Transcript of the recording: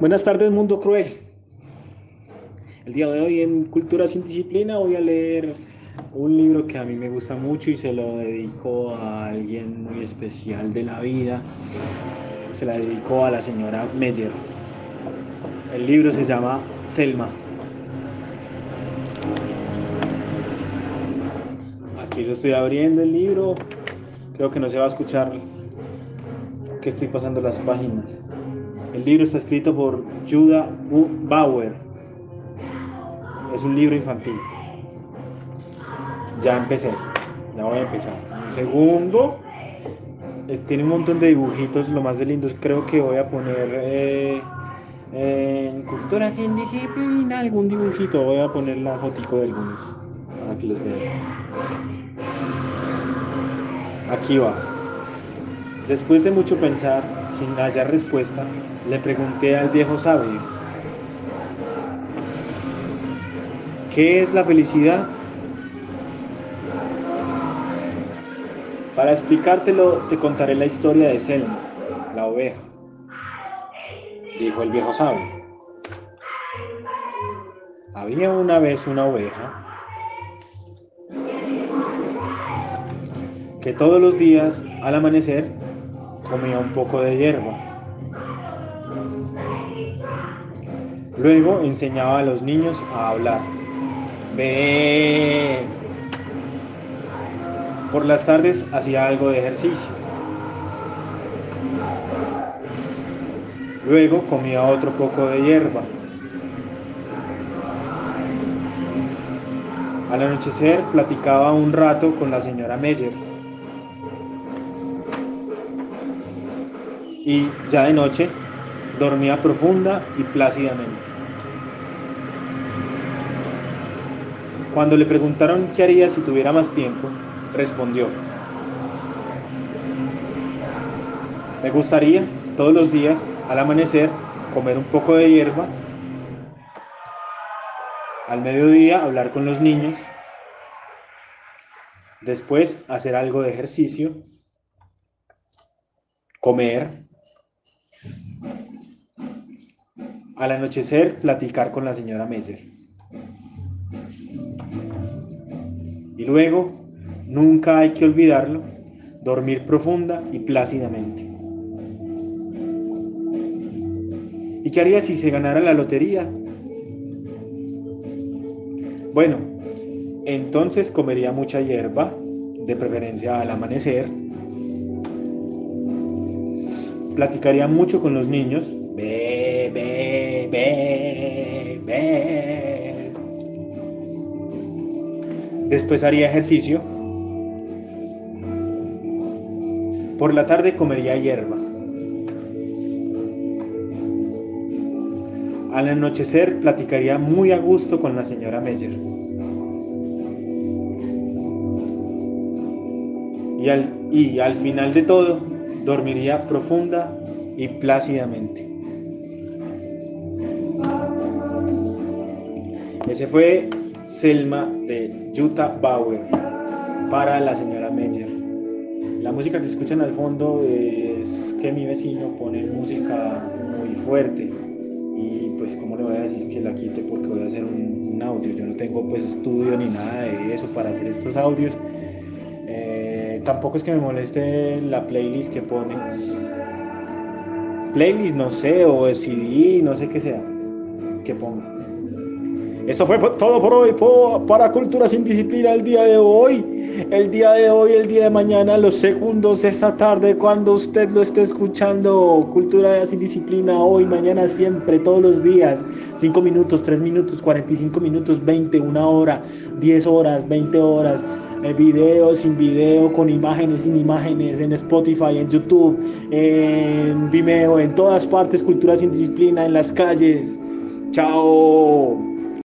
Buenas tardes, Mundo Cruel. El día de hoy en Cultura sin Disciplina voy a leer un libro que a mí me gusta mucho y se lo dedico a alguien muy especial de la vida. Se la dedico a la señora Meyer. El libro se llama Selma. Aquí lo estoy abriendo el libro. Creo que no se va a escuchar que estoy pasando las páginas. El libro está escrito por Judah Bauer. Es un libro infantil. Ya empecé. Ya voy a empezar. Un segundo. tiene un montón de dibujitos, lo más de lindos. Creo que voy a poner eh, en cultura sin disciplina algún dibujito. Voy a poner la fotico de algunos que los vean. Aquí va. Después de mucho pensar, sin hallar respuesta, le pregunté al viejo sabio, ¿qué es la felicidad? Para explicártelo te contaré la historia de Selma, la oveja, dijo el viejo sabio. Había una vez una oveja que todos los días al amanecer comía un poco de hierba Luego enseñaba a los niños a hablar. Ve. Por las tardes hacía algo de ejercicio. Luego comía otro poco de hierba. Al anochecer platicaba un rato con la señora Meyer. Y ya de noche dormía profunda y plácidamente. Cuando le preguntaron qué haría si tuviera más tiempo, respondió, me gustaría todos los días, al amanecer, comer un poco de hierba, al mediodía hablar con los niños, después hacer algo de ejercicio, comer, al anochecer platicar con la señora Meyer. Y luego, nunca hay que olvidarlo, dormir profunda y plácidamente. ¿Y qué haría si se ganara la lotería? Bueno, entonces comería mucha hierba, de preferencia al amanecer. Platicaría mucho con los niños. Ve, ve, ve, ve. Después haría ejercicio. Por la tarde comería hierba. Al anochecer platicaría muy a gusto con la señora Meyer. Y al, y al final de todo, dormiría profunda y plácidamente. Ese fue Selma de Jutta Bauer para la señora Meyer. La música que escuchan al fondo es que mi vecino pone música muy fuerte y pues como le voy a decir que la quite porque voy a hacer un, audio. Yo no tengo pues estudio ni nada de eso para hacer estos audios. Tampoco es que me moleste la playlist que pone. Playlist no sé o CD, no sé qué sea que ponga. Eso fue todo por hoy, para Cultura sin Disciplina el día de hoy. El día de hoy, el día de mañana, los segundos de esta tarde, cuando usted lo esté escuchando. Cultura sin Disciplina hoy, mañana, siempre, todos los días. 5 minutos, 3 minutos, 45 minutos, 20, una hora, 10 horas, 20 horas. Eh, video, sin video, con imágenes, sin imágenes, en Spotify, en YouTube, en Vimeo, en todas partes, Cultura sin Disciplina, en las calles. Chao.